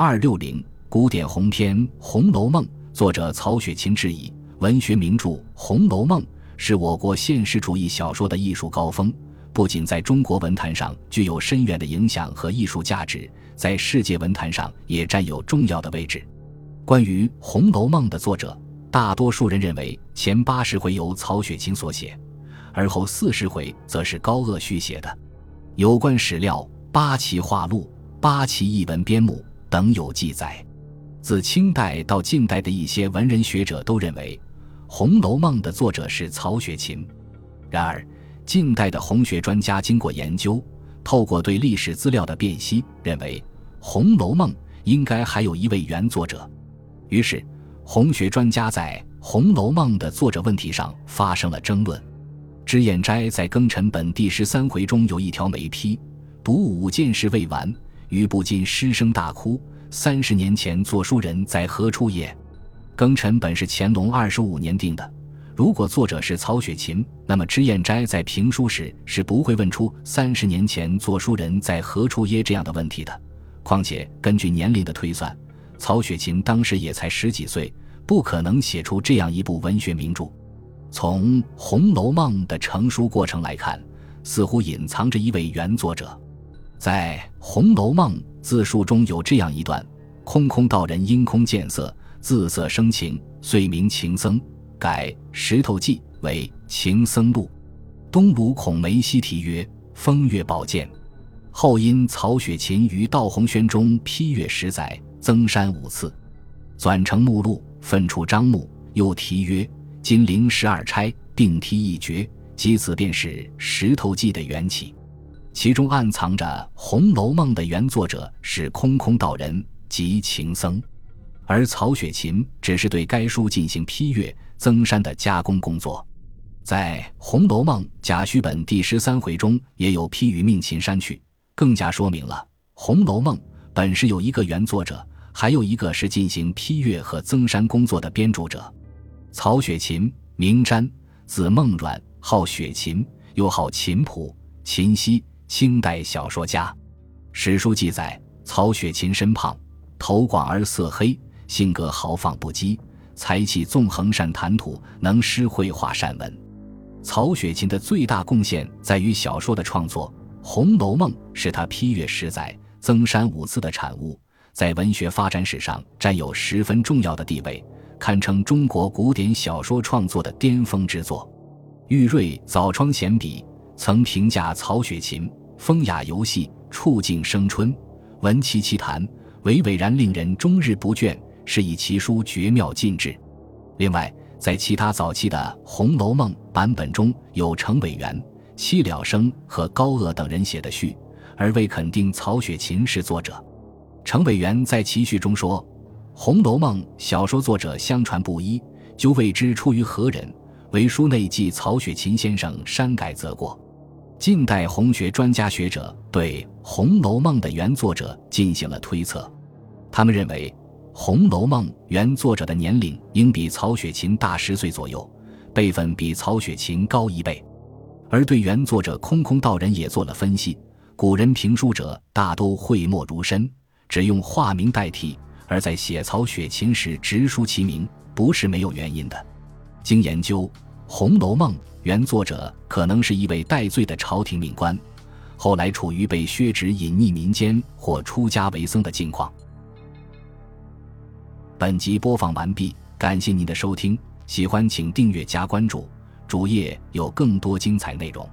二六零古典鸿篇《红楼梦》，作者曹雪芹质疑：文学名著《红楼梦》是我国现实主义小说的艺术高峰，不仅在中国文坛上具有深远的影响和艺术价值，在世界文坛上也占有重要的位置。关于《红楼梦》的作者，大多数人认为前八十回由曹雪芹所写，而后四十回则是高鹗续写的。有关史料《八旗画录》《八旗译文编目》。等有记载，自清代到近代的一些文人学者都认为，《红楼梦》的作者是曹雪芹。然而，近代的红学专家经过研究，透过对历史资料的辨析，认为《红楼梦》应该还有一位原作者。于是，红学专家在《红楼梦》的作者问题上发生了争论。脂砚斋在庚辰本第十三回中有一条没批：“读五件事未完。”余不禁失声大哭。三十年前作书人在何处也？庚辰本是乾隆二十五年定的。如果作者是曹雪芹，那么脂砚斋在评书时是不会问出“三十年前作书人在何处耶”这样的问题的。况且根据年龄的推算，曹雪芹当时也才十几岁，不可能写出这样一部文学名著。从《红楼梦》的成书过程来看，似乎隐藏着一位原作者。在《红楼梦》自述中有这样一段：空空道人因空见色，自色生情，遂名情僧，改《石头记》为《情僧录》。东鲁孔梅西题曰《风月宝鉴》，后因曹雪芹于道鸿轩中批阅十载，增删五次，纂成目录，分出章目，又题曰《金陵十二钗》，并题一绝，即此便是《石头记》的缘起。其中暗藏着《红楼梦》的原作者是空空道人及情僧，而曹雪芹只是对该书进行批阅、增删的加工工作。在《红楼梦》甲戌本第十三回中，也有批语命秦删去，更加说明了《红楼梦》本是有一个原作者，还有一个是进行批阅和增删工作的编著者。曹雪芹，名瞻，字梦阮，号雪芹，又号秦普、秦溪。清代小说家，史书记载，曹雪芹身胖，头广而色黑，性格豪放不羁，才气纵横，善谈吐，能诗绘画，善文。曹雪芹的最大贡献在于小说的创作，《红楼梦》是他批阅十载、增删五次的产物，在文学发展史上占有十分重要的地位，堪称中国古典小说创作的巅峰之作。玉瑞《早窗闲笔》曾评价曹雪芹。风雅游戏，触境生春，闻其奇谈，娓娓然令人终日不倦，是以其书绝妙尽致。另外，在其他早期的《红楼梦》版本中有程伟元、戚了生和高鹗等人写的序，而未肯定曹雪芹是作者。程伟元在其序中说：“《红楼梦》小说作者相传不一，究未知出于何人，为书内记曹雪芹先生删改则过。”近代红学专家学者对《红楼梦》的原作者进行了推测，他们认为，《红楼梦》原作者的年龄应比曹雪芹大十岁左右，辈分比曹雪芹高一倍。而对原作者空空道人也做了分析。古人评书者大都讳莫如深，只用化名代替，而在写曹雪芹时直书其名，不是没有原因的。经研究，《红楼梦》。原作者可能是一位戴罪的朝廷命官，后来处于被削职、隐匿民间或出家为僧的境况。本集播放完毕，感谢您的收听，喜欢请订阅加关注，主页有更多精彩内容。